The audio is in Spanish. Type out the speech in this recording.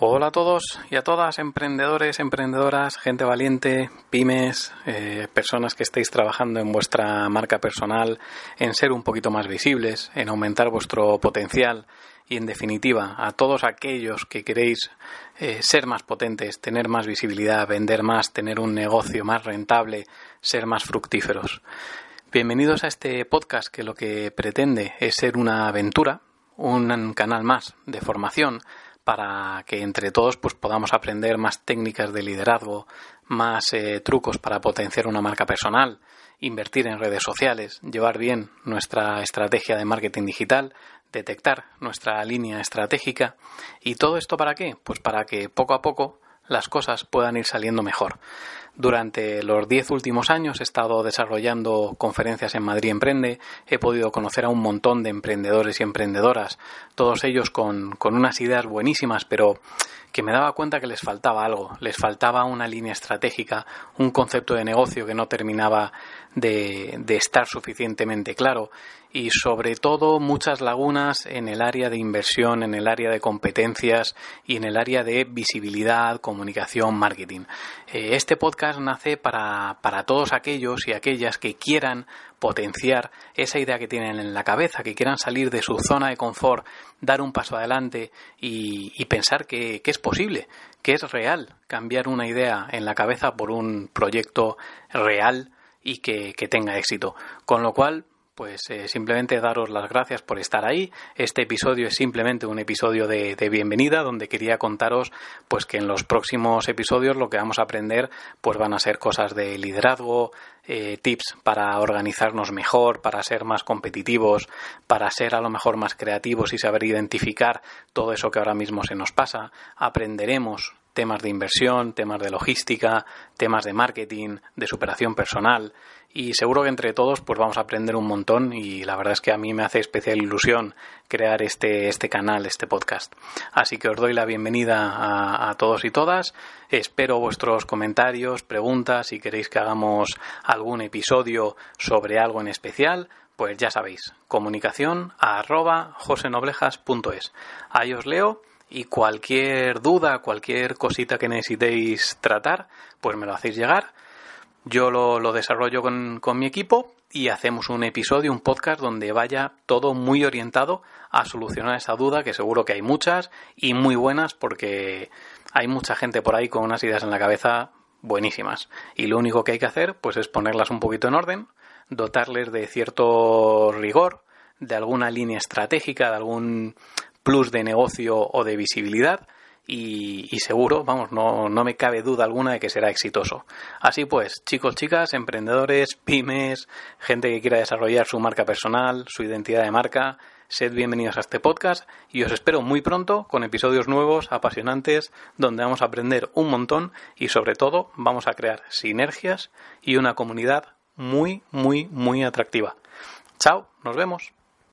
Hola a todos y a todas, emprendedores, emprendedoras, gente valiente, pymes, eh, personas que estéis trabajando en vuestra marca personal, en ser un poquito más visibles, en aumentar vuestro potencial y, en definitiva, a todos aquellos que queréis eh, ser más potentes, tener más visibilidad, vender más, tener un negocio más rentable, ser más fructíferos. Bienvenidos a este podcast que lo que pretende es ser una aventura, un canal más de formación para que entre todos pues podamos aprender más técnicas de liderazgo, más eh, trucos para potenciar una marca personal, invertir en redes sociales, llevar bien nuestra estrategia de marketing digital, detectar nuestra línea estratégica y todo esto para qué? Pues para que poco a poco las cosas puedan ir saliendo mejor. Durante los diez últimos años he estado desarrollando conferencias en Madrid Emprende, he podido conocer a un montón de emprendedores y emprendedoras, todos ellos con, con unas ideas buenísimas, pero que me daba cuenta que les faltaba algo, les faltaba una línea estratégica, un concepto de negocio que no terminaba de, de, estar suficientemente claro. Y sobre todo muchas lagunas en el área de inversión, en el área de competencias y en el área de visibilidad, comunicación, marketing. Eh, este nace para, para todos aquellos y aquellas que quieran potenciar esa idea que tienen en la cabeza, que quieran salir de su zona de confort, dar un paso adelante y, pensar que, es posible, que es real cambiar una idea en la cabeza por un proyecto real y que tenga éxito. Con lo cual, pues eh, simplemente daros las gracias por estar ahí. Este episodio es simplemente un episodio de, bienvenida donde quería contaros pues que en los próximos episodios lo que vamos a aprender pues van a ser cosas de liderazgo, eh, tips para organizarnos mejor, para ser más competitivos, para ser a lo mejor más creativos y saber identificar todo eso que ahora mismo se nos pasa. Aprenderemos temas de inversión, temas de logística, temas de marketing, de superación personal y seguro que entre todos pues vamos a aprender un montón y la verdad es que a mí me hace especial ilusión crear este, este canal, este podcast. Así que os doy la bienvenida a, todos y todas. Espero vuestros comentarios, preguntas, si queréis que hagamos algún episodio sobre algo en especial, pues ya sabéis, comunicación a arroba josenoblejas.es. Ahí os leo y cualquier duda, cualquier cosita que necesitéis tratar, pues me lo hacéis llegar. Yo lo, lo desarrollo con, con mi equipo y hacemos un episodio, un podcast donde vaya todo muy orientado a solucionar esa duda, que seguro que hay muchas y muy buenas porque hay mucha gente por ahí con unas ideas en la cabeza buenísimas. Y lo único que hay que hacer pues es ponerlas un poquito en orden, dotarles de cierto rigor, de alguna línea estratégica, de algún plus de negocio o de visibilidad y, seguro, vamos, no, no me cabe duda alguna de que será exitoso. Así pues, chicos, chicas, emprendedores, pymes, gente que quiera desarrollar su marca personal, su identidad de marca, sed bienvenidos a este podcast y os espero muy pronto con episodios nuevos, apasionantes, donde vamos a aprender un montón y sobre todo vamos a crear sinergias y una comunidad muy, muy, muy atractiva. Chao, nos vemos.